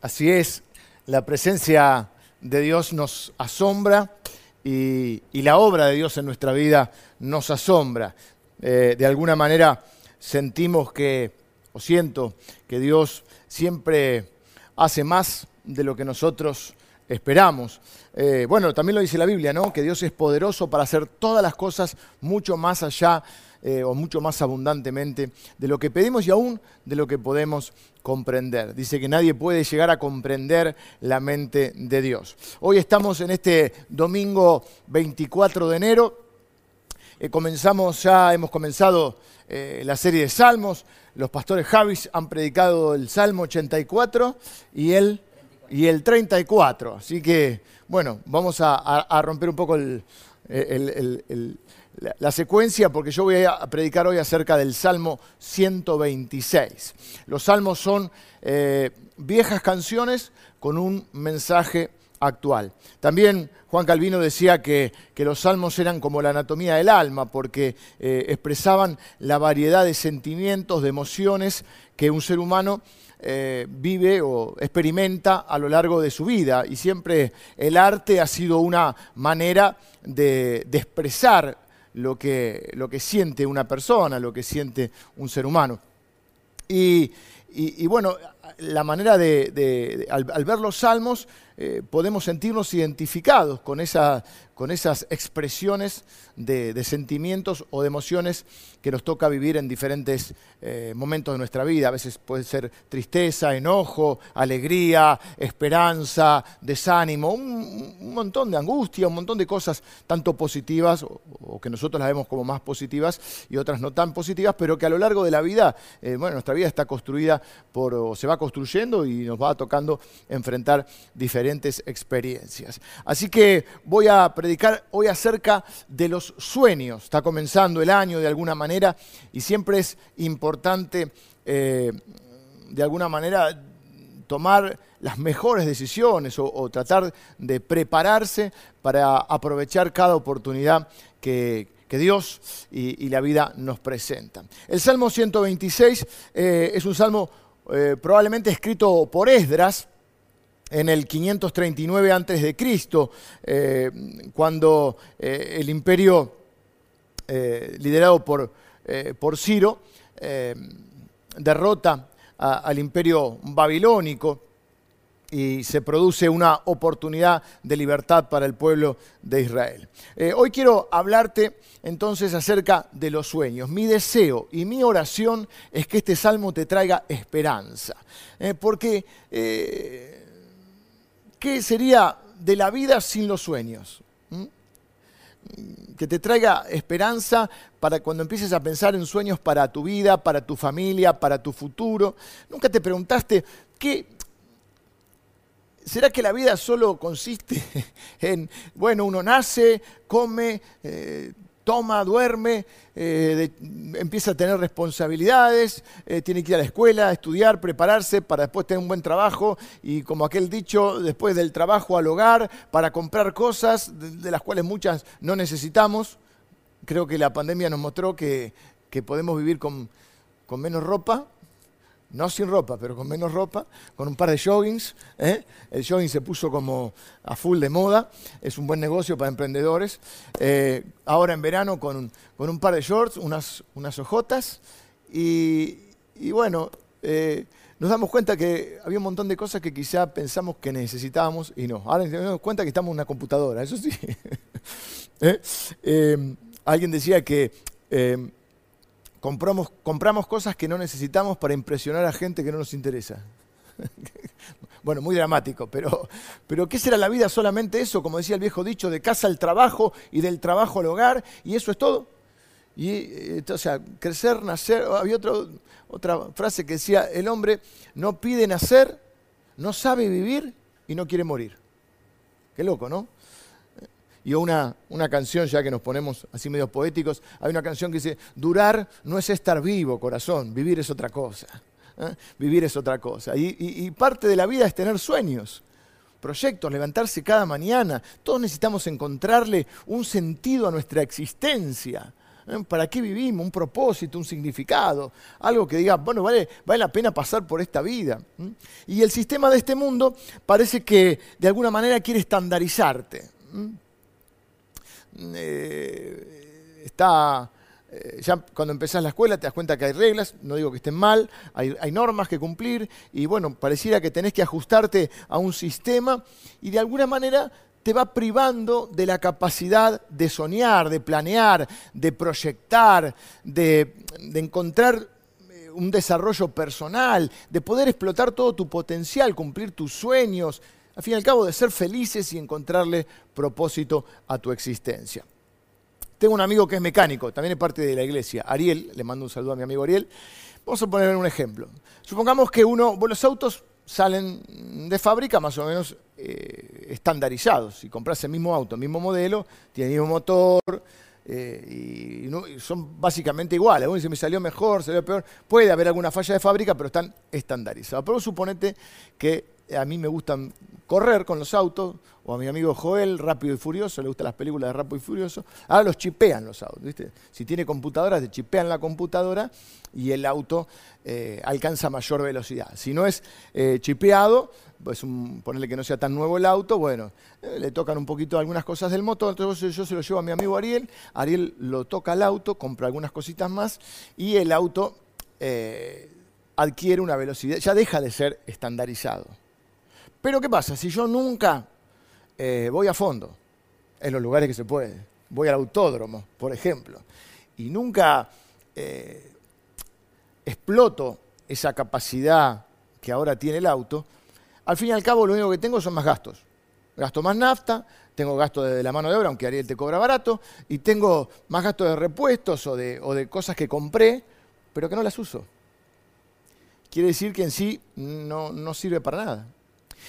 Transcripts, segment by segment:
Así es, la presencia de Dios nos asombra y, la obra de Dios en nuestra vida nos asombra. Eh, de alguna manera sentimos que, o siento, que Dios siempre hace más de lo que nosotros esperamos. Eh, bueno, también lo dice la Biblia, ¿no? Que Dios es poderoso para hacer todas las cosas mucho más allá eh, o mucho más abundantemente de lo que pedimos y aún de lo que podemos comprender. Dice que nadie puede llegar a comprender la mente de Dios. Hoy estamos en este domingo 24 de enero. Eh, comenzamos ya, hemos comenzado eh, la serie de salmos. Los pastores Javis han predicado el Salmo 84 y el, y el 34. Así que, bueno, vamos a, romper un poco el, la, secuencia porque yo voy a predicar hoy acerca del Salmo 126. Los salmos son eh, viejas canciones con un mensaje actual. También Juan Calvino decía que, los salmos eran como la anatomía del alma porque eh, expresaban la variedad de sentimientos, de emociones que un ser humano eh, vive o experimenta a lo largo de su vida. Y siempre el arte ha sido una manera de expresar lo que, lo que siente una persona, lo que siente un ser humano. Y, bueno, la manera de, al, ver los salmos, eh, podemos sentirnos identificados con, esa, con esas expresiones de, sentimientos o de emociones que nos toca vivir en diferentes eh, momentos de nuestra vida. A veces puede ser tristeza, enojo, alegría, esperanza, desánimo, un, montón de angustia, un montón de cosas tanto positivas o, que nosotros las vemos como más positivas y otras no tan positivas, pero que a lo largo de la vida, eh, bueno, nuestra vida está construida por, o se va construyendo y nos va tocando enfrentar diferentes experiencias. Así que voy a predicar hoy acerca de los sueños. Está comenzando el año de alguna manera y siempre es importante eh, de alguna manera tomar las mejores decisiones o, tratar de prepararse para aprovechar cada oportunidad que, Dios y, la vida nos presentan. El Salmo 126 eh, es un salmo eh, probablemente escrito por Esdras, en el 539 a.C., eh, cuando eh, el imperio eh, liderado por, por Ciro derrota al imperio babilónico y se produce una oportunidad de libertad para el pueblo de Israel. hoy quiero hablarte entonces acerca de los sueños. Mi deseo y mi oración es que este salmo te traiga esperanza, porque ¿Qué sería de la vida sin los sueños? ¿Mm? Que te traiga esperanza para cuando empieces a pensar en sueños para tu vida, para tu familia, para tu futuro. Nunca te preguntaste, ¿qué, ¿Será que la vida solo consiste en, bueno, uno nace, come, eh, toma, duerme, eh, empieza a tener responsabilidades, eh, tiene que ir a la escuela, estudiar, prepararse para después tener un buen trabajo y como aquel dicho, después del trabajo al hogar, para comprar cosas de, las cuales muchas no necesitamos. Creo que la pandemia nos mostró que, podemos vivir con menos ropa, no sin ropa, pero con menos ropa, con un par de joggings. ¿eh? El jogging se puso como a full de moda, es un buen negocio para emprendedores. Eh, ahora en verano con, un par de shorts, unas, unas y, bueno, eh, nos damos cuenta que había un montón de cosas que quizá pensamos que necesitábamos y no. Ahora nos damos cuenta que estamos en una computadora, eso sí. alguien decía que compramos, compramos cosas que no necesitamos para impresionar a gente que no nos interesa. bueno, muy dramático, pero, pero ¿qué será la vida solamente eso? Como decía el viejo dicho, de casa al trabajo y del trabajo al hogar, y eso es todo. Y, eh, o sea, crecer, nacer, había otra frase que decía, el hombre no pide nacer, no sabe vivir y no quiere morir. Qué loco, ¿no? Y una, una canción, ya que nos ponemos así medio poéticos, hay una canción que dice, durar no es estar vivo, corazón, vivir es otra cosa. ¿eh? Vivir es otra cosa. Y, parte de la vida es tener sueños, proyectos, levantarse cada mañana. Todos necesitamos encontrarle un sentido a nuestra existencia. ¿eh? ¿Para qué vivimos? Un propósito, un significado, algo que diga, bueno, vale, vale la pena pasar por esta vida. Y el sistema de este mundo parece que de alguna manera quiere estandarizarte. Eh, está eh, ya cuando empezás la escuela te das cuenta que hay reglas, no digo que estén mal, hay, normas que cumplir y bueno, pareciera que tenés que ajustarte a un sistema y de alguna manera te va privando de la capacidad de soñar, de planear, de proyectar, de, encontrar eh, un desarrollo personal, de poder explotar todo tu potencial, cumplir tus sueños, al fin y al cabo de ser felices y encontrarle propósito a tu existencia. Tengo un amigo que es mecánico, también es parte de la iglesia, Ariel, le mando un saludo a mi amigo Ariel. Vamos a poner un ejemplo. Supongamos que uno, los autos salen de fábrica más o menos eh, estandarizados. Si compras el mismo auto, el mismo modelo, tiene el mismo motor, eh, y, son básicamente iguales. Uno dice, me salió mejor, salió peor. Puede haber alguna falla de fábrica, pero están estandarizados. Pero suponete que a mí me gustan correr con los autos, o a mi amigo Joel, Rápido y Furioso, le gustan las películas de Rápido y Furioso. Ahora los chipean los autos, ¿viste? Si tiene computadora, te chipean la computadora y el auto eh, alcanza mayor velocidad. Si no es eh, chipeado, pues ponerle que no sea tan nuevo el auto, bueno, eh, le tocan un poquito algunas cosas del motor, entonces yo se lo llevo a mi amigo Ariel, Ariel lo toca al auto, compra algunas cositas más y el auto adquiere una velocidad, ya deja de ser estandarizado. Pero ¿qué pasa? Si yo nunca eh, voy a fondo en los lugares que se puede, voy al autódromo, por ejemplo, y nunca eh, exploto esa capacidad que ahora tiene el auto, al fin y al cabo lo único que tengo son más gastos. Gasto más nafta, tengo gasto de la mano de obra, aunque Ariel te cobra barato, y tengo más gastos de repuestos o de, o de cosas que compré, pero que no las uso. Quiere decir que en sí no sirve para nada.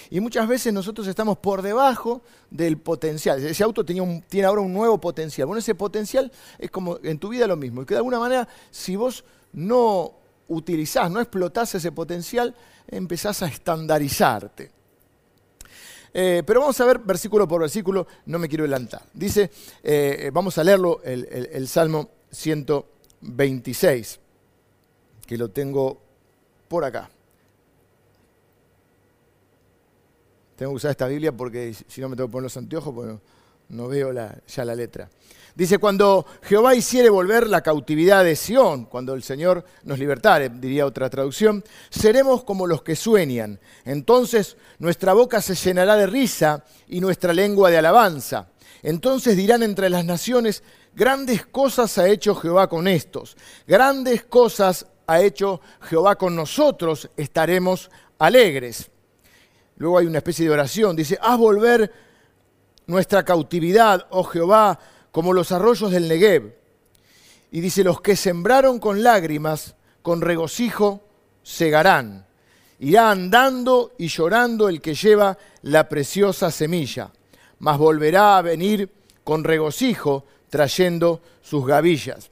Y muchas veces nosotros estamos por debajo del potencial. Ese auto tiene ahora un nuevo potencial. Bueno, ese potencial es como en tu vida lo mismo. Y que de alguna manera, si vos no utilizás, no explotás ese potencial, empezás a estandarizarte. Eh, pero vamos a ver versículo por versículo, no me quiero adelantar. Dice, eh, vamos a leerlo, el Salmo 126, que lo tengo por acá. Tengo que usar esta Biblia porque si no me tengo que poner los anteojos, pues no, veo ya la letra. Dice, cuando Jehová hiciere volver la cautividad de Sión, cuando el Señor nos libertare, diría otra traducción, seremos como los que sueñan. Entonces nuestra boca se llenará de risa y nuestra lengua de alabanza. Entonces dirán entre las naciones, grandes cosas ha hecho Jehová con estos, grandes cosas ha hecho Jehová con nosotros, estaremos alegres. Luego hay una especie de oración. Dice, haz volver nuestra cautividad, oh Jehová, como los arroyos del Negev. Y dice, los que sembraron con lágrimas, con regocijo, segarán. Irá andando y llorando el que lleva la preciosa semilla, mas volverá a venir con regocijo trayendo sus gavillas.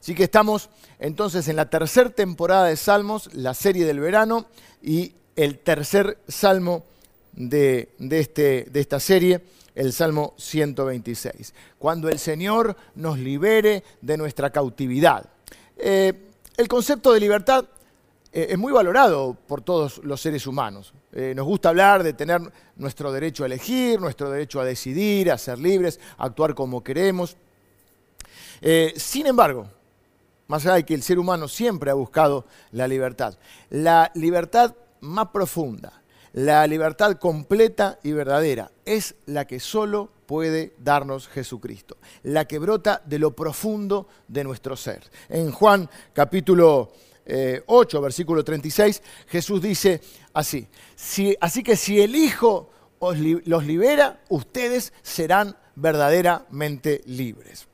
Así que estamos entonces en la tercera temporada de Salmos, la serie del verano, y el tercer salmo de, este, de esta serie, el Salmo 126. Cuando el Señor nos libere de nuestra cautividad. Eh, el concepto de libertad eh, es muy valorado por todos los seres humanos. Eh, nos gusta hablar de tener nuestro derecho a elegir, nuestro derecho a decidir, a ser libres, a actuar como queremos. sin embargo, más allá de que el ser humano siempre ha buscado la libertad, la libertad más profunda, la libertad completa y verdadera, es la que solo puede darnos Jesucristo, la que brota de lo profundo de nuestro ser. En Juan capítulo 8, eh, versículo 36, Jesús dice así, así que si el Hijo os los libera, ustedes serán verdaderamente libres.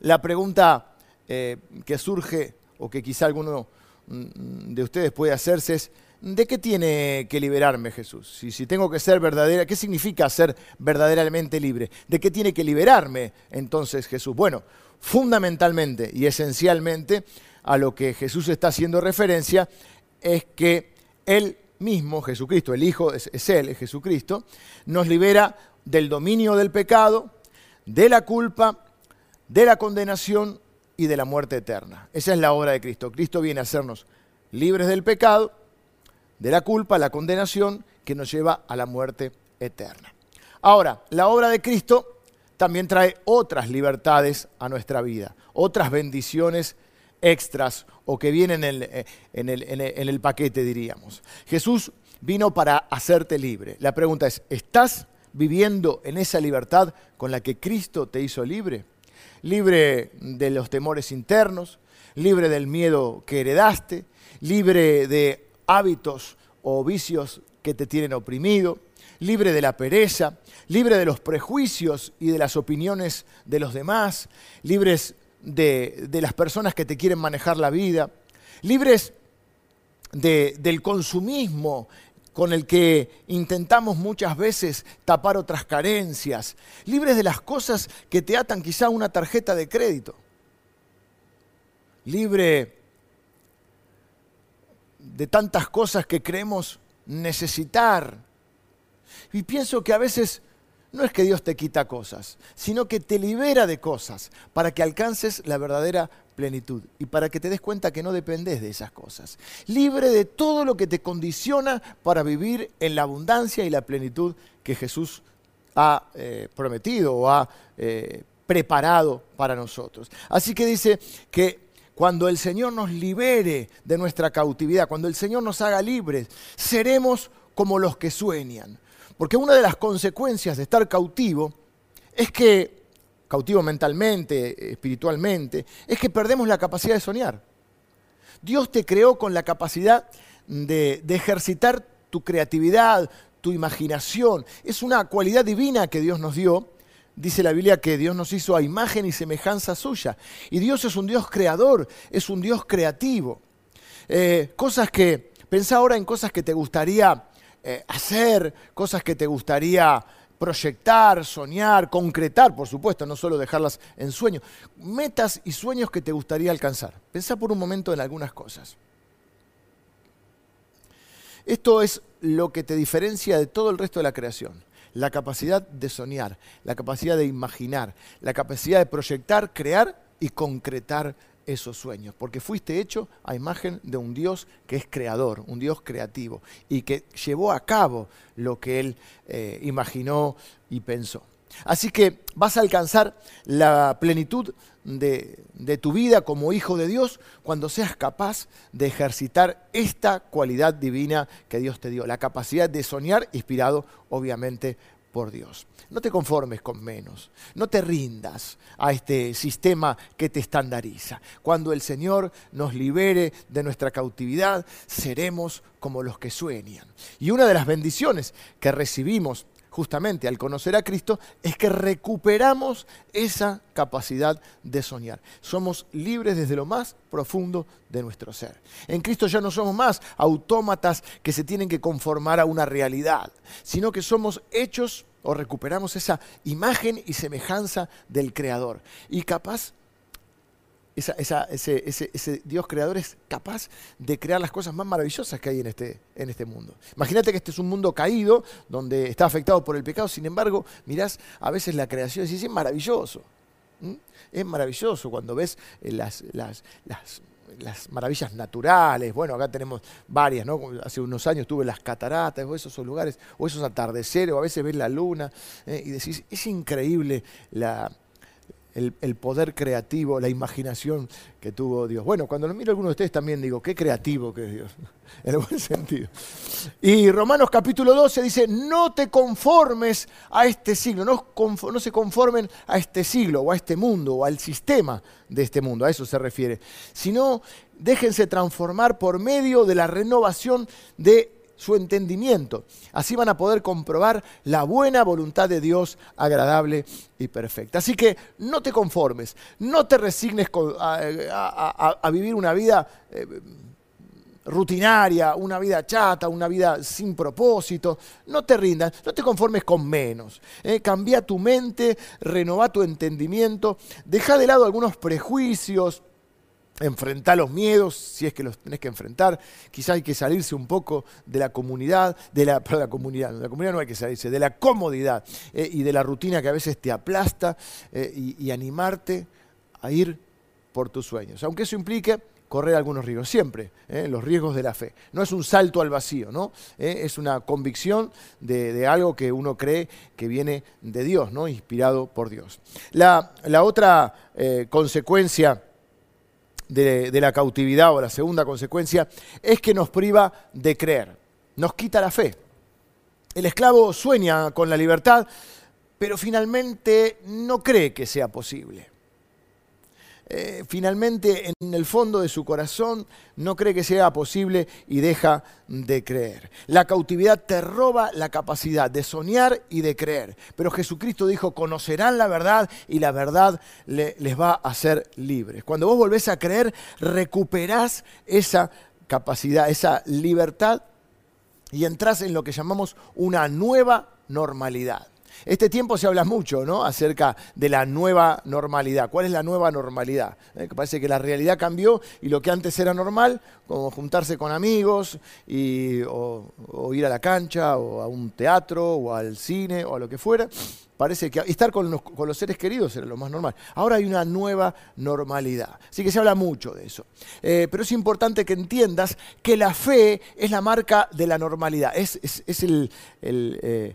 La pregunta eh, que surge, o que quizá alguno de ustedes puede hacerse es, ¿de qué tiene que liberarme Jesús? Si, si, tengo que ser verdadera, ¿qué significa ser verdaderamente libre? ¿De qué tiene que liberarme entonces Jesús? Bueno, fundamentalmente y esencialmente a lo que Jesús está haciendo referencia es que Él mismo, Jesucristo, el Hijo es, Él, es Jesucristo, nos libera del dominio del pecado, de la culpa, de la condenación y de la muerte eterna. Esa es la obra de Cristo. Cristo viene a hacernos libres del pecado, de la culpa, la condenación que nos lleva a la muerte eterna. Ahora, la obra de Cristo también trae otras libertades a nuestra vida, otras bendiciones extras o que vienen eh, en el, en el paquete, diríamos. Jesús vino para hacerte libre. La pregunta es, ¿estás viviendo en esa libertad con la que Cristo te hizo libre? Libre de los temores internos, libre del miedo que heredaste, libre de hábitos o vicios que te tienen oprimido, libre de la pereza, libre de los prejuicios y de las opiniones de los demás, libres de, las personas que te quieren manejar la vida, libres del consumismo con el que intentamos muchas veces tapar otras carencias, libres de las cosas que te atan quizá una tarjeta de crédito, libre de tantas cosas que creemos necesitar. Y pienso que a veces no es que Dios te quita cosas, sino que te libera de cosas para que alcances la verdadera plenitud y para que te des cuenta que no dependes de esas cosas. Libre de todo lo que te condiciona para vivir en la abundancia y la plenitud que Jesús ha eh, prometido o ha eh, preparado para nosotros. Así que dice que cuando el Señor nos libere de nuestra cautividad, cuando el Señor nos haga libres, seremos como los que sueñan. Porque una de las consecuencias de estar cautivo es que cautivo mentalmente, espiritualmente, es que perdemos la capacidad de soñar. Dios te creó con la capacidad de, ejercitar tu creatividad, tu imaginación. Es una cualidad divina que Dios nos dio. Dice la Biblia que Dios nos hizo a imagen y semejanza suya. Y Dios es un Dios creador, es un Dios creativo. Eh, cosas que, pensá ahora en cosas que te gustaría eh, hacer, cosas que te gustaría proyectar, soñar, concretar, por supuesto, no solo dejarlas en sueños. Metas y sueños que te gustaría alcanzar. Pensá por un momento en algunas cosas. Esto es lo que te diferencia de todo el resto de la creación. La capacidad de soñar, la capacidad de imaginar, la capacidad de proyectar, crear y concretar esos sueños, porque fuiste hecho a imagen de un Dios que es creador, un Dios creativo, y que llevó a cabo lo que Él eh, imaginó y pensó. Así que vas a alcanzar la plenitud de, de, tu vida como hijo de Dios cuando seas capaz de ejercitar esta cualidad divina que Dios te dio, la capacidad de soñar inspirado obviamente por Dios. No te conformes con menos, no te rindas a este sistema que te estandariza. Cuando el Señor nos libere de nuestra cautividad, seremos como los que sueñan. Y una de las bendiciones que recibimos justamente al conocer a Cristo, es que recuperamos esa capacidad de soñar. Somos libres desde lo más profundo de nuestro ser. En Cristo ya no somos más autómatas que se tienen que conformar a una realidad, sino que somos hechos o recuperamos esa imagen y semejanza del Creador. Y capaz ese, Dios creador es capaz de crear las cosas más maravillosas que hay en este, en este mundo. Imagínate que este es un mundo caído, donde está afectado por el pecado, sin embargo, mirás a veces la creación y decís, es maravilloso. Es maravilloso cuando ves eh, las, las, maravillas naturales. Bueno, acá tenemos varias, ¿no? Hace unos años tuve las cataratas, o esos lugares, o esos atardeceres, o a veces ves la luna, eh, y decís, es increíble la, el, poder creativo, la imaginación que tuvo Dios. Bueno, cuando lo miro a de ustedes también digo, qué creativo que es Dios, en el buen sentido. Y Romanos capítulo 12 dice, no te conformes a este siglo, no, no se conformen a este siglo o a este mundo o al sistema de este mundo, a eso se refiere, sino déjense transformar por medio de la renovación de su entendimiento. Así van a poder comprobar la buena voluntad de Dios agradable y perfecta. Así que no te conformes, no te resignes a, vivir una vida eh, rutinaria, una vida chata, una vida sin propósito. No te rindas, no te conformes con menos. Eh. Cambia tu mente, renova tu entendimiento, deja de lado algunos prejuicios enfrentar los miedos, si es que los tenés que enfrentar. Quizá hay que salirse un poco de la comunidad, de la, la comunidad, la comunidad no hay que salirse, de la comodidad eh, y de la rutina que a veces te aplasta eh, y, animarte a ir por tus sueños. Aunque eso implique correr algunos riesgos, siempre, ¿eh? los riesgos de la fe. No es un salto al vacío, ¿no? Es una convicción de, algo que uno cree que viene de Dios, ¿no? inspirado por Dios. La, otra eh, consecuencia de, de la cautividad o la segunda consecuencia es que nos priva de creer, nos quita la fe. El esclavo sueña con la libertad, pero finalmente no cree que sea posible. Eh, finalmente en el fondo de su corazón no cree que sea posible y deja de creer. La cautividad te roba la capacidad de soñar y de creer. Pero Jesucristo dijo, conocerán la verdad y la verdad les va a hacer libres. Cuando vos volvés a creer, recuperás esa capacidad, esa libertad y entras en lo que llamamos una nueva normalidad. Este tiempo se habla mucho ¿no? acerca de la nueva normalidad. ¿Cuál es la nueva normalidad? Eh, parece que la realidad cambió y lo que antes era normal, como juntarse con amigos o, ir a la cancha o a un teatro o al cine o a lo que fuera, parece que estar con los, seres queridos era lo más normal. Ahora hay una nueva normalidad. Así que se habla mucho de eso. Eh, pero es importante que entiendas que la fe es la marca de la normalidad. Es, el, eh,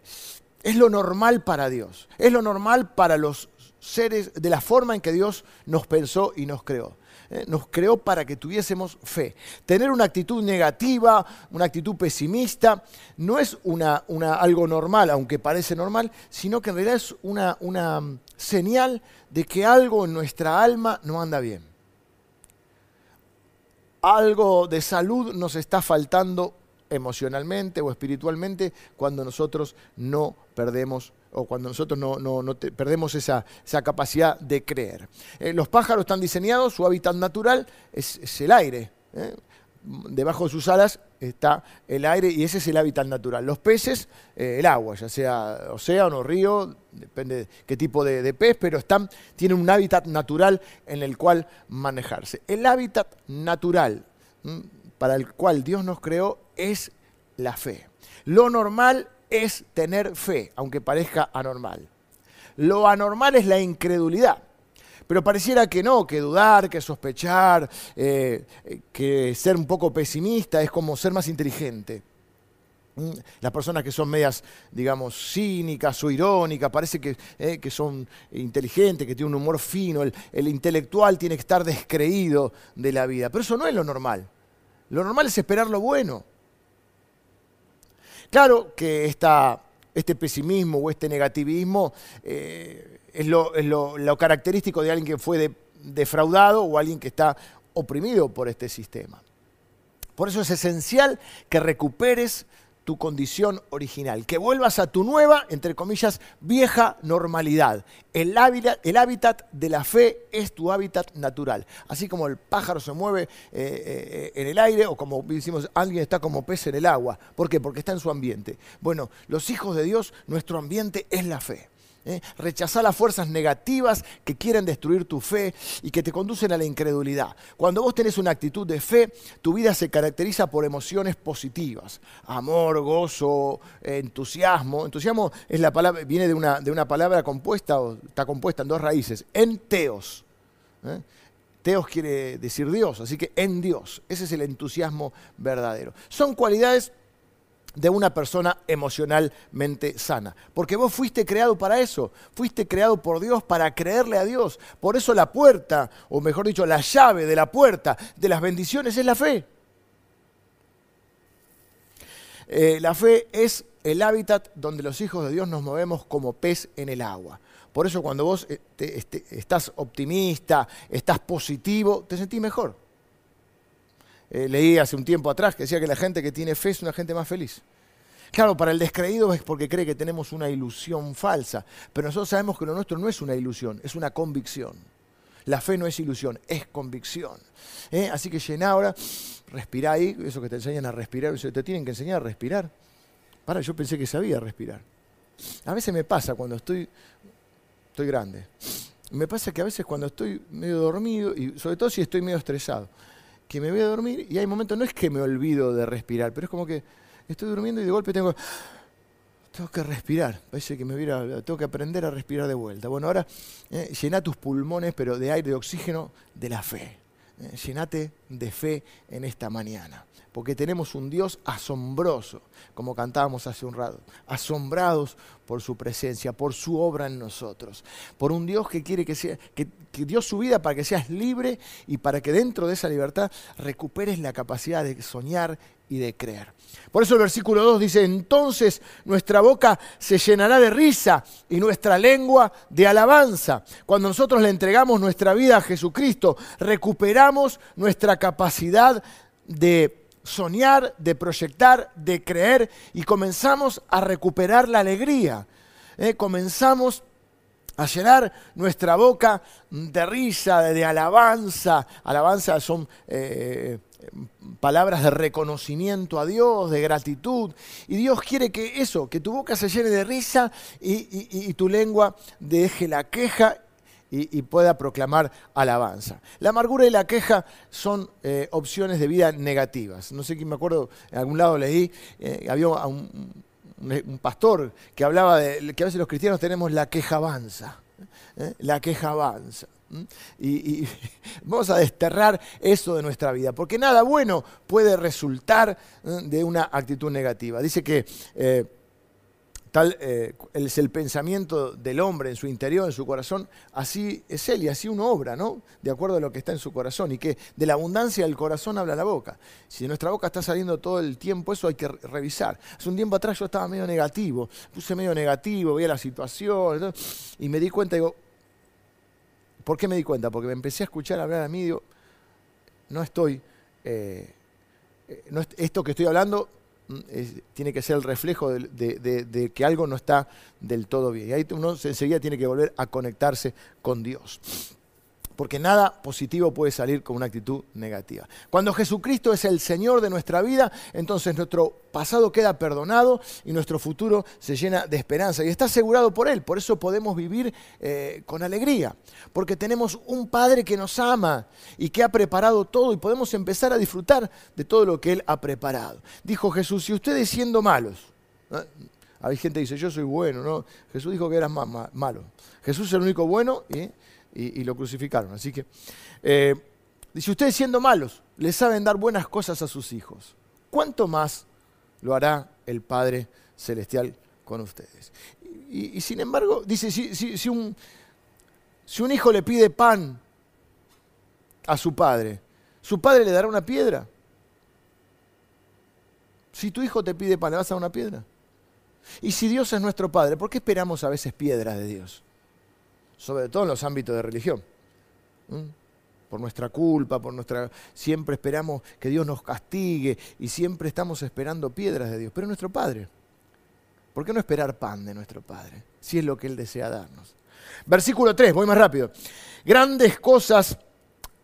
es lo normal para Dios, es lo normal para los seres, de la forma en que Dios nos pensó y nos creó. ¿eh? Nos creó para que tuviésemos fe. Tener una actitud negativa, una actitud pesimista, no es algo normal, aunque parece normal, sino que en realidad es una, una señal de que algo en nuestra alma no anda bien. Algo de salud nos está faltando emocionalmente o espiritualmente cuando nosotros no perdemos o cuando nosotros no, perdemos esa, capacidad de creer. Eh, los pájaros están diseñados, su hábitat natural es, el aire. ¿eh? Debajo de sus alas está el aire y ese es el hábitat natural. Los peces, eh, el agua, ya sea océano, río, depende de qué tipo de, de, pez, pero están, tienen un hábitat natural en el cual manejarse. El hábitat natural para el cual Dios nos creó es la fe. Lo normal es tener fe, aunque parezca anormal. Lo anormal es la incredulidad. Pero pareciera que no, que dudar, que sospechar, eh, que ser un poco pesimista es como ser más inteligente. Mm, las personas que son medias, digamos, cínicas o irónicas, parece que, eh, que son inteligentes, que tienen un humor fino, el intelectual tiene que estar descreído de la vida. Pero eso no es lo normal. Lo normal es esperar lo bueno. Claro que este pesimismo o este negativismo eh, es, lo, característico de alguien que fue defraudado o alguien que está oprimido por este sistema. Por eso es esencial que recuperes tu condición original, que vuelvas a tu nueva, entre comillas, vieja normalidad. El hábitat, de la fe es tu hábitat natural. Así como el pájaro se mueve eh, eh, en el aire o como decimos, alguien está como pez en el agua. ¿Por qué? Porque está en su ambiente. Bueno, los hijos de Dios, nuestro ambiente es la fe. ¿Eh? Las fuerzas negativas que quieren destruir tu fe y que te conducen a la incredulidad. Cuando vos tenés una actitud de fe, tu vida se caracteriza por emociones positivas. Amor, gozo, entusiasmo. Entusiasmo es la palabra, viene de una, de una palabra compuesta, o está compuesta en dos raíces, en teos. ¿eh? Teos quiere decir Dios, así que en Dios. Ese es el entusiasmo verdadero. Son cualidades de una persona emocionalmente sana. Porque vos fuiste creado para eso, fuiste creado por Dios para creerle a Dios. Por eso la puerta, o mejor dicho, la llave de la puerta de las bendiciones es la fe. Eh, la fe es el hábitat donde los hijos de Dios nos movemos como pez en el agua. Por eso cuando vos eh, este, estás optimista, estás positivo, te sentís mejor. Eh, leí hace un tiempo atrás que decía que la gente que tiene fe es una gente más feliz. Claro, para el descreído es porque cree que tenemos una ilusión falsa, pero nosotros sabemos que lo nuestro no es una ilusión, es una convicción. La fe no es ilusión, es convicción. ¿Eh? Así que llena ahora, respira ahí, eso que te enseñan a respirar, te tienen que enseñar a respirar. Para, yo pensé que sabía respirar. A veces me pasa cuando estoy, estoy grande, me pasa que a veces cuando estoy medio dormido, y sobre todo si estoy medio estresado, que me voy a dormir y hay momentos, no es que me olvido de respirar, pero es como que estoy durmiendo y de golpe tengo... tengo que respirar. Parece que me hubiera, tengo que aprender a respirar de vuelta. Bueno, ahora eh, llena tus pulmones, pero de aire, de oxígeno, de la fe. Eh, llenate de fe en esta mañana. Porque tenemos un Dios asombroso, como cantábamos hace un rato, asombrados por su presencia, por su obra en nosotros, por un Dios que quiere que sea, que, que dio su vida para que seas libre y para que dentro de esa libertad recuperes la capacidad de soñar y de creer. Por eso el versículo 2 dice, entonces nuestra boca se llenará de risa y nuestra lengua de alabanza. Cuando nosotros le entregamos nuestra vida a Jesucristo, recuperamos nuestra capacidad de soñar, de proyectar, de creer y comenzamos a recuperar la alegría. ¿eh? Comenzamos a llenar nuestra boca de risa, de, alabanza. Alabanza son eh, palabras de reconocimiento a Dios, de gratitud. Y Dios quiere que eso, que tu boca se llene de risa y, tu lengua deje la queja y, pueda proclamar alabanza. La amargura y la queja son eh, opciones de vida negativas. No sé quién me acuerdo, en algún lado leí, eh, había un, pastor que hablaba de que a veces los cristianos tenemos la queja avanza. ¿eh? La queja avanza. Y, vamos a desterrar eso de nuestra vida, porque nada bueno puede resultar de una actitud negativa. Dice que Tal eh, es el pensamiento del hombre en su interior, en su corazón, así es él y así uno obra, ¿no? De acuerdo a lo que está en su corazón y que de la abundancia del corazón habla la boca. Si de nuestra boca está saliendo todo el tiempo, eso hay que revisar. Hace un tiempo atrás yo estaba medio negativo, puse medio negativo, veía la situación y me di cuenta, digo, ¿por qué me di cuenta? Porque me empecé a escuchar hablar a mí, digo, no estoy, eh, eh, no, esto que estoy hablando Tiene que ser el reflejo de, que algo no está del todo bien. Y ahí uno enseguida tiene que volver a conectarse con Dios porque nada positivo puede salir con una actitud negativa. Cuando Jesucristo es el Señor de nuestra vida, entonces nuestro pasado queda perdonado y nuestro futuro se llena de esperanza y está asegurado por Él. Por eso podemos vivir eh, con alegría, porque tenemos un Padre que nos ama y que ha preparado todo y podemos empezar a disfrutar de todo lo que Él ha preparado. Dijo Jesús, si ustedes siendo malos, hay gente que dice, yo soy bueno, ¿no? Jesús dijo que eras malo. Jesús es el único bueno y y, lo crucificaron. Así que, eh, dice, ustedes siendo malos, le saben dar buenas cosas a sus hijos. ¿Cuánto más lo hará el Padre Celestial con ustedes? Y, sin embargo, dice, si, si, un, si un hijo le pide pan a su padre, ¿su padre le dará una piedra? Si tu hijo te pide pan, ¿le vas a dar una piedra? Y si Dios es nuestro Padre, ¿por qué esperamos a veces piedras de Dios? Sobre todo en los ámbitos de religión. Por nuestra culpa, por nuestra. Siempre esperamos que Dios nos castigue y siempre estamos esperando piedras de Dios. Pero nuestro Padre. ¿Por qué no esperar pan de nuestro Padre? Si es lo que Él desea darnos. Versículo 3, voy más rápido. Grandes cosas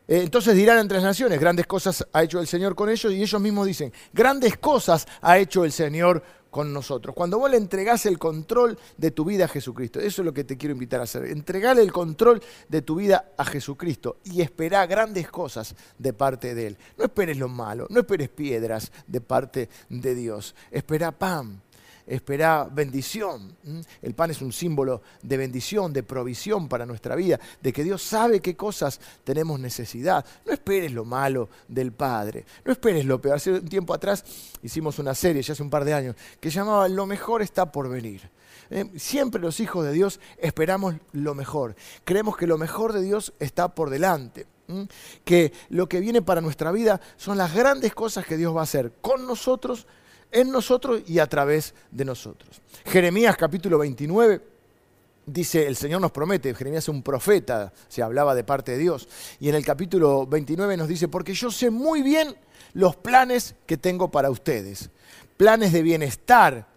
eh, entonces dirán entre las naciones, grandes cosas ha hecho el Señor con ellos y ellos mismos dicen, grandes cosas ha hecho el Señor con nosotros. Cuando vos le entregás el control de tu vida a Jesucristo, eso es lo que te quiero invitar a hacer. Entregale el control de tu vida a Jesucristo y esperá grandes cosas de parte de Él. No esperes lo malo, no esperes piedras de parte de Dios. Espera pan, espera bendición. El pan es un símbolo de bendición, de provisión para nuestra vida, de que Dios sabe qué cosas tenemos necesidad. No esperes lo malo del Padre, no esperes lo peor. Hace un tiempo atrás hicimos una serie, ya hace un par de años, que llamaba Lo mejor está por venir. ¿Eh? Siempre los hijos de Dios esperamos lo mejor. Creemos que lo mejor de Dios está por delante que lo que viene para nuestra vida son las grandes cosas que Dios va a hacer con nosotros en nosotros y a través de nosotros. Jeremías capítulo 29 dice, el Señor nos promete, Jeremías es un profeta, se hablaba de parte de Dios, y en el capítulo 29 nos dice, porque yo sé muy bien los planes que tengo para ustedes, planes de bienestar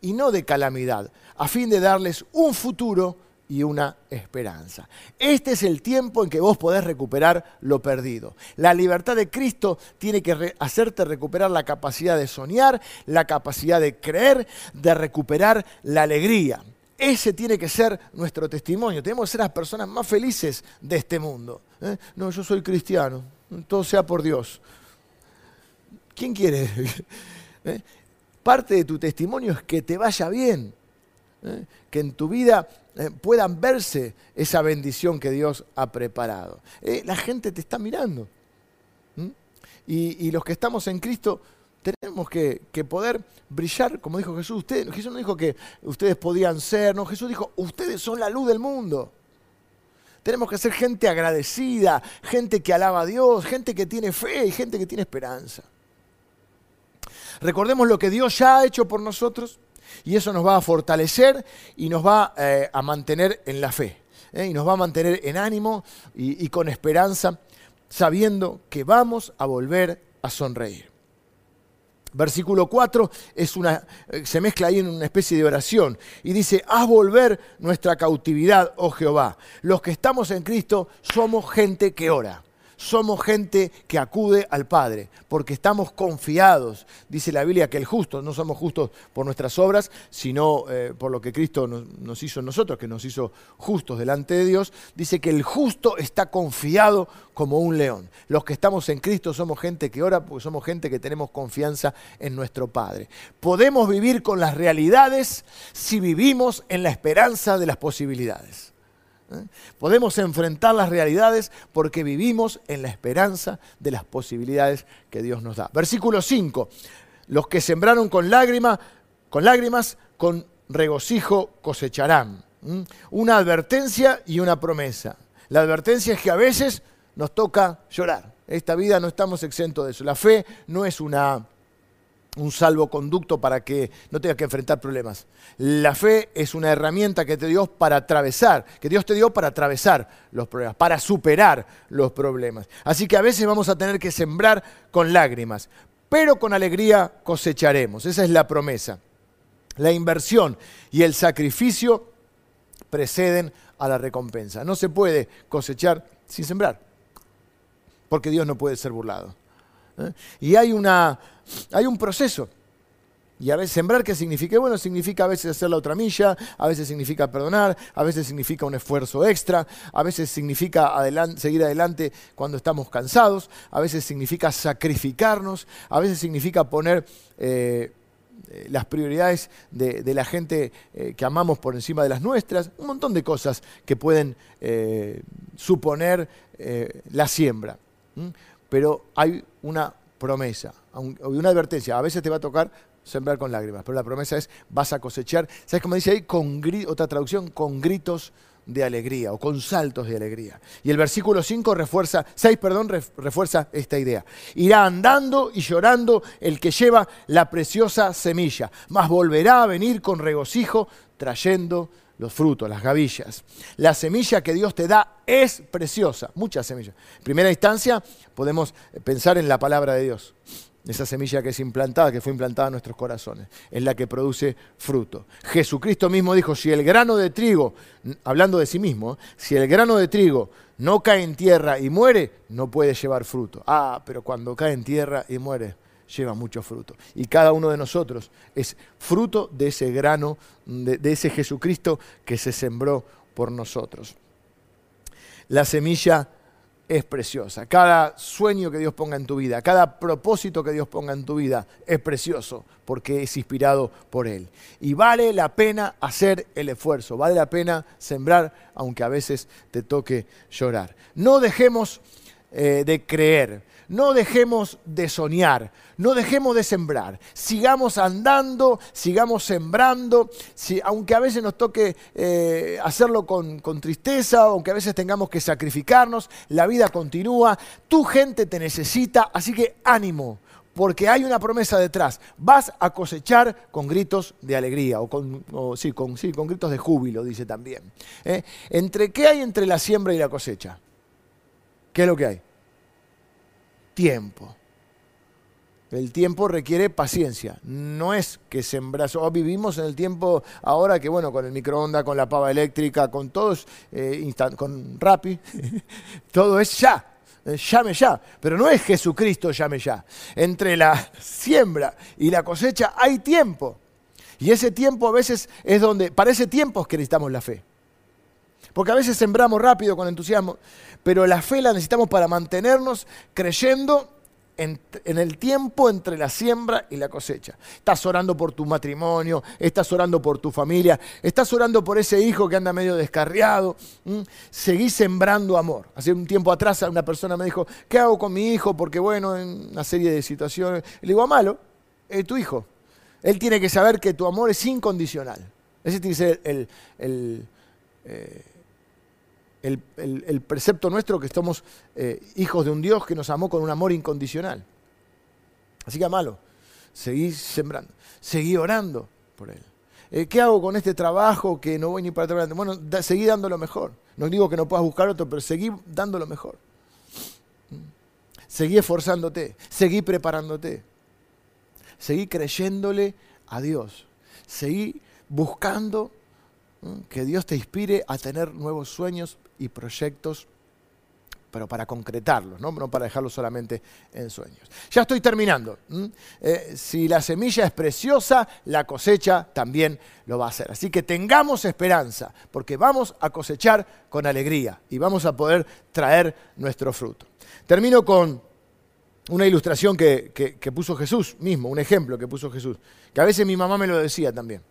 y no de calamidad, a fin de darles un futuro y una esperanza. Este es el tiempo en que vos podés recuperar lo perdido. La libertad de Cristo tiene que hacerte recuperar la capacidad de soñar, la capacidad de creer, de recuperar la alegría. Ese tiene que ser nuestro testimonio. Tenemos que ser las personas más felices de este mundo. ¿eh? No, yo soy cristiano. Todo sea por Dios. ¿Quién quiere? ¿Eh? parte de tu testimonio es que te vaya bien, ¿eh? que en tu vida eh, puedan verse esa bendición que Dios ha preparado. Eh, la gente te está mirando. Y, los que estamos en Cristo tenemos que, poder brillar, como dijo Jesús. Jesús no dijo que ustedes podían ser, no, Jesús dijo, ustedes son la luz del mundo. Tenemos que ser gente agradecida, gente que alaba a Dios, gente que tiene fe y gente que tiene esperanza. Recordemos lo que Dios ya ha hecho por nosotros y eso nos va a fortalecer y nos va eh, a mantener en la fe. ¿eh? Y nos va a mantener en ánimo y, con esperanza, sabiendo que vamos a volver a sonreír. Versículo 4 es una, eh, se mezcla ahí en una especie de oración y dice, haz volver nuestra cautividad, oh Jehová. Los que estamos en Cristo somos gente que ora somos gente que acude al Padre, porque estamos confiados. Dice la Biblia que el justo, no somos justos por nuestras obras, sino eh, por lo que Cristo nos, hizo nosotros, que nos hizo justos delante de Dios. Dice que el justo está confiado como un león. Los que estamos en Cristo somos gente que ora, porque somos gente que tenemos confianza en nuestro Padre. Podemos vivir con las realidades si vivimos en la esperanza de las posibilidades. ¿Eh? Podemos enfrentar las realidades porque vivimos en la esperanza de las posibilidades que Dios nos da. Versículo 5. Los que sembraron con lágrimas, con lágrimas, con regocijo cosecharán. Una advertencia y una promesa. La advertencia es que a veces nos toca llorar. Esta vida no estamos exentos de eso. La fe no es una un salvoconducto para que no tengas que enfrentar problemas. La fe es una herramienta que te dio para atravesar, que Dios te dio para atravesar los problemas, para superar los problemas. Así que a veces vamos a tener que sembrar con lágrimas, pero con alegría cosecharemos. Esa es la promesa. La inversión y el sacrificio preceden a la recompensa. No se puede cosechar sin sembrar, porque Dios no puede ser burlado. ¿Eh? Y hay, una, hay un proceso. Y a veces sembrar, ¿qué significa? Bueno, significa a veces hacer la otra milla, a veces significa perdonar, a veces significa un esfuerzo extra, a veces significa seguir adelante cuando estamos cansados, a veces significa sacrificarnos, a veces significa poner eh, eh, las prioridades de, la gente que amamos por encima de las nuestras, un montón de cosas que pueden suponer la siembra pero hay una promesa, una advertencia. A veces te va a tocar sembrar con lágrimas, pero la promesa es vas a cosechar. ¿Sabes cómo dice ahí? Con otra traducción, con gritos de alegría o con saltos de alegría. Y el versículo 5 refuerza, 6, perdón, refuerza esta idea. Irá andando y llorando el que lleva la preciosa semilla, mas volverá a venir con regocijo trayendo los frutos, las gavillas. La semilla que Dios te da es preciosa, muchas semillas. En primera instancia, podemos pensar en la palabra de Dios. Esa semilla que es implantada, que fue implantada en nuestros corazones, es la que produce fruto. Jesucristo mismo dijo, si el grano de trigo, hablando de sí mismo, si el grano de trigo no cae en tierra y muere, no puede llevar fruto. Ah, pero cuando cae en tierra y muere, lleva mucho fruto. Y cada uno de nosotros es fruto de ese grano, de, ese Jesucristo que se sembró por nosotros. La semilla es preciosa. Cada sueño que Dios ponga en tu vida, cada propósito que Dios ponga en tu vida es precioso porque es inspirado por Él. Y vale la pena hacer el esfuerzo, vale la pena sembrar aunque a veces te toque llorar. No dejemos eh, de creer, no dejemos de soñar, no dejemos de sembrar. Sigamos andando, sigamos sembrando, aunque a veces nos toque eh, hacerlo con, tristeza, aunque a veces tengamos que sacrificarnos, la vida continúa, tu gente te necesita, así que ánimo porque hay una promesa detrás. Vas a cosechar con gritos de alegría, o con, sí, con gritos de júbilo, dice también. ¿eh? ¿Entre qué hay entre la siembra y la cosecha? ¿Qué es lo que hay? Tiempo. El tiempo requiere paciencia. No es que sembras. Oh, vivimos en el tiempo ahora que, bueno, con el microondas, con la pava eléctrica, con todos, eh, con Rappi, todo es ya. Eh, llame ya. Pero no es Jesucristo llame ya. Entre la siembra y la cosecha hay tiempo. Y ese tiempo a veces es donde, para ese tiempo es que necesitamos la fe. Porque a veces sembramos rápido con entusiasmo, pero la fe la necesitamos para mantenernos creyendo en, el tiempo entre la siembra y la cosecha. Estás orando por tu matrimonio, estás orando por tu familia, estás orando por ese hijo que anda medio descarriado. Seguís sembrando amor. Hace un tiempo atrás una persona me dijo, ¿qué hago con mi hijo? Porque bueno, en una serie de situaciones. le digo, malo, es tu hijo. Él tiene que saber que tu amor es incondicional. Ese tiene que ser el, eh, el, precepto nuestro que somos eh, hijos de un Dios que nos amó con un amor incondicional. Así que amalo, seguí sembrando, seguí orando por Él. Eh, ¿Qué hago con este trabajo que no voy ni para atrás? Bueno, seguí dando lo mejor. No digo que no puedas buscar otro, pero seguí dando lo mejor. Seguí esforzándote, seguí preparándote, seguí creyéndole a Dios, seguí buscando que Dios te inspire a tener nuevos sueños y proyectos, pero para concretarlos, ¿no? para dejarlos solamente en sueños. Ya estoy terminando. Eh, si la semilla es preciosa, la cosecha también lo va a hacer. Así que tengamos esperanza, porque vamos a cosechar con alegría y vamos a poder traer nuestro fruto. Termino con una ilustración que, que puso Jesús mismo, un ejemplo que puso Jesús, que a veces mi mamá me lo decía también.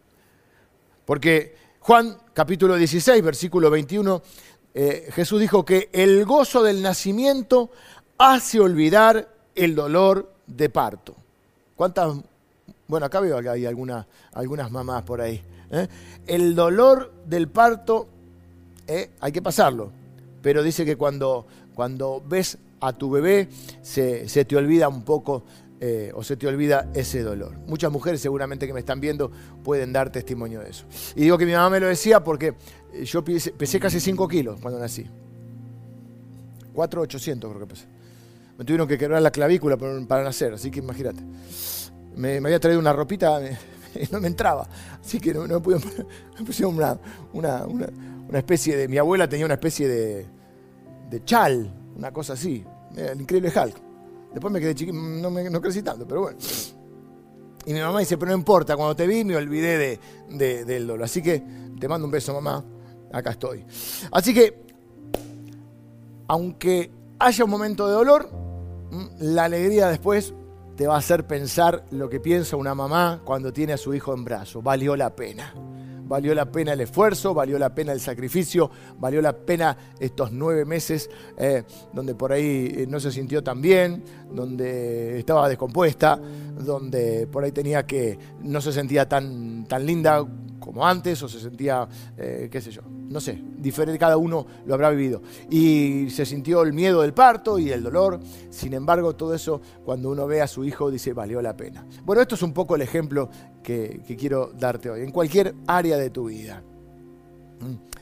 Porque Juan capítulo 16, versículo 21, eh, Jesús dijo que el gozo del nacimiento hace olvidar el dolor de parto. ¿Cuántas? Bueno, acá veo que hay algunas, mamás por ahí. ¿eh? El dolor del parto eh, hay que pasarlo, pero dice que cuando, cuando ves a tu bebé se, te olvida un poco eh, o se te olvida ese dolor. Muchas mujeres seguramente que me están viendo pueden dar testimonio de eso. Y digo que mi mamá me lo decía porque yo pesé, casi 5 kilos cuando nací. 4,800 creo que pesé. Me tuvieron que quebrar la clavícula para nacer, así que imagínate. Me, había traído una ropita y no me entraba. Así que no, me pusieron una, una, especie de... Mi abuela tenía una especie de, de chal, una cosa así. El increíble Hulk. Después me quedé chiquito, no, no crecí tanto, pero bueno. Y mi mamá dice, pero no importa, cuando te vi me olvidé de, del dolor. Así que te mando un beso, mamá. Acá estoy. Así que, aunque haya un momento de dolor, la alegría después te va a hacer pensar lo que piensa una mamá cuando tiene a su hijo en brazos. Valió la pena valió la pena el esfuerzo, valió la pena el sacrificio, valió la pena estos nueve meses eh, donde por ahí eh, no se sintió tan bien, donde estaba descompuesta, donde por ahí tenía que, no se sentía tan, tan linda como antes o se sentía, eh, qué sé yo, no sé, diferente, cada uno lo habrá vivido. Y se sintió el miedo del parto y el dolor, sin embargo todo eso cuando uno ve a su hijo dice, valió la pena. Bueno, esto es un poco el ejemplo que, quiero darte hoy, en cualquier área de tu vida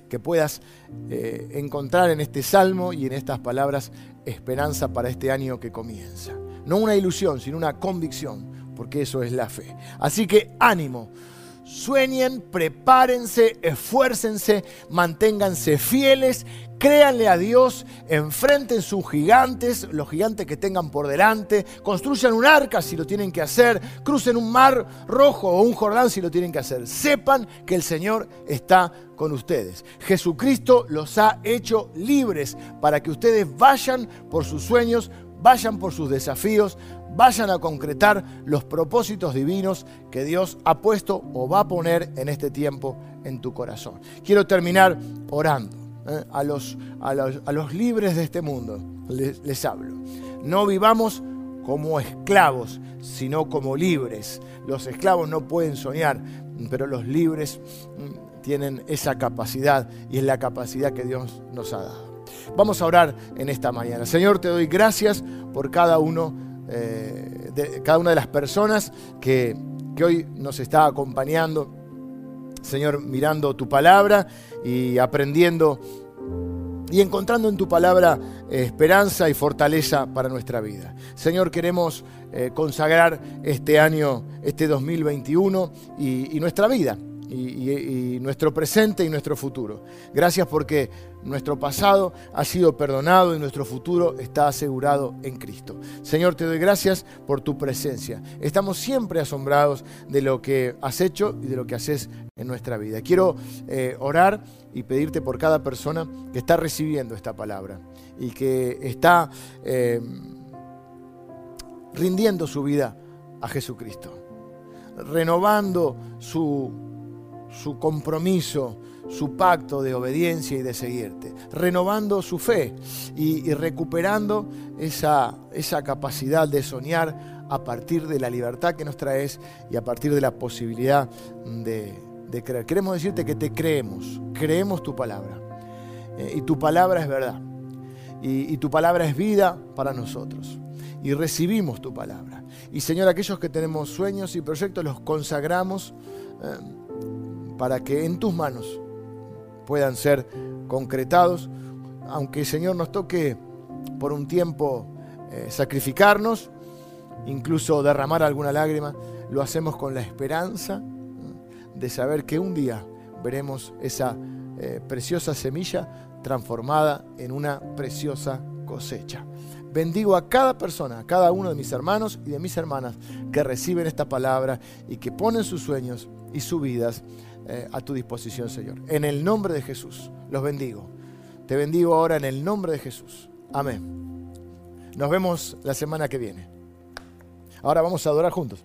que puedas eh, encontrar en este salmo y en estas palabras esperanza para este año que comienza. No una ilusión, sino una convicción, porque eso es la fe. Así que ánimo, Sueñen, prepárense, esfuércense, manténganse fieles, créanle a Dios, enfrenten sus gigantes, los gigantes que tengan por delante, construyan un arca si lo tienen que hacer, crucen un mar rojo o un Jordán si lo tienen que hacer. Sepan que el Señor está con ustedes. Jesucristo los ha hecho libres para que ustedes vayan por sus sueños, vayan por sus desafíos, vayan a concretar los propósitos divinos que Dios ha puesto o va a poner en este tiempo en tu corazón. Quiero terminar orando ¿eh? a, los, a, los, libres de este mundo. Les, les hablo. No vivamos como esclavos, sino como libres. Los esclavos no pueden soñar, pero los libres mm, tienen esa capacidad y es la capacidad que Dios nos ha dado. Vamos a orar en esta mañana. Señor, te doy gracias por cada uno eh, de cada una de las personas que, que hoy nos está acompañando. Señor, mirando tu palabra y aprendiendo y encontrando en tu palabra eh, esperanza y fortaleza para nuestra vida. Señor, queremos eh, consagrar este año, este 2021 y nuestra vida y, nuestro presente y nuestro futuro. Gracias porque nuestro pasado ha sido perdonado y nuestro futuro está asegurado en Cristo. Señor, te doy gracias por tu presencia. Estamos siempre asombrados de lo que has hecho y de lo que haces en nuestra vida. Quiero eh, orar y pedirte por cada persona que está recibiendo esta palabra y que está... Eh, rindiendo su vida a Jesucristo, renovando su, su compromiso, su pacto de obediencia y de seguirte, renovando su fe y, recuperando esa, esa capacidad de soñar a partir de la libertad que nos traes y a partir de la posibilidad de, creer. Queremos decirte que te creemos, creemos tu palabra. Eh, y tu palabra es verdad. Y, tu palabra es vida para nosotros. Y recibimos tu palabra. Y Señor, aquellos que tenemos sueños y proyectos los consagramos eh, para que en tus manos puedan ser concretados. Aunque Señor nos toque por un tiempo eh, sacrificarnos, incluso derramar alguna lágrima, lo hacemos con la esperanza de saber que un día veremos esa eh, preciosa semilla transformada en una preciosa cosecha. Bendigo a cada persona, a cada uno de mis hermanos y de mis hermanas que reciben esta palabra y que ponen sus sueños y sus vidas eh, a tu disposición, Señor. En el nombre de Jesús, los bendigo. Te bendigo ahora en el nombre de Jesús. Amén. Nos vemos la semana que viene. Ahora vamos a adorar juntos.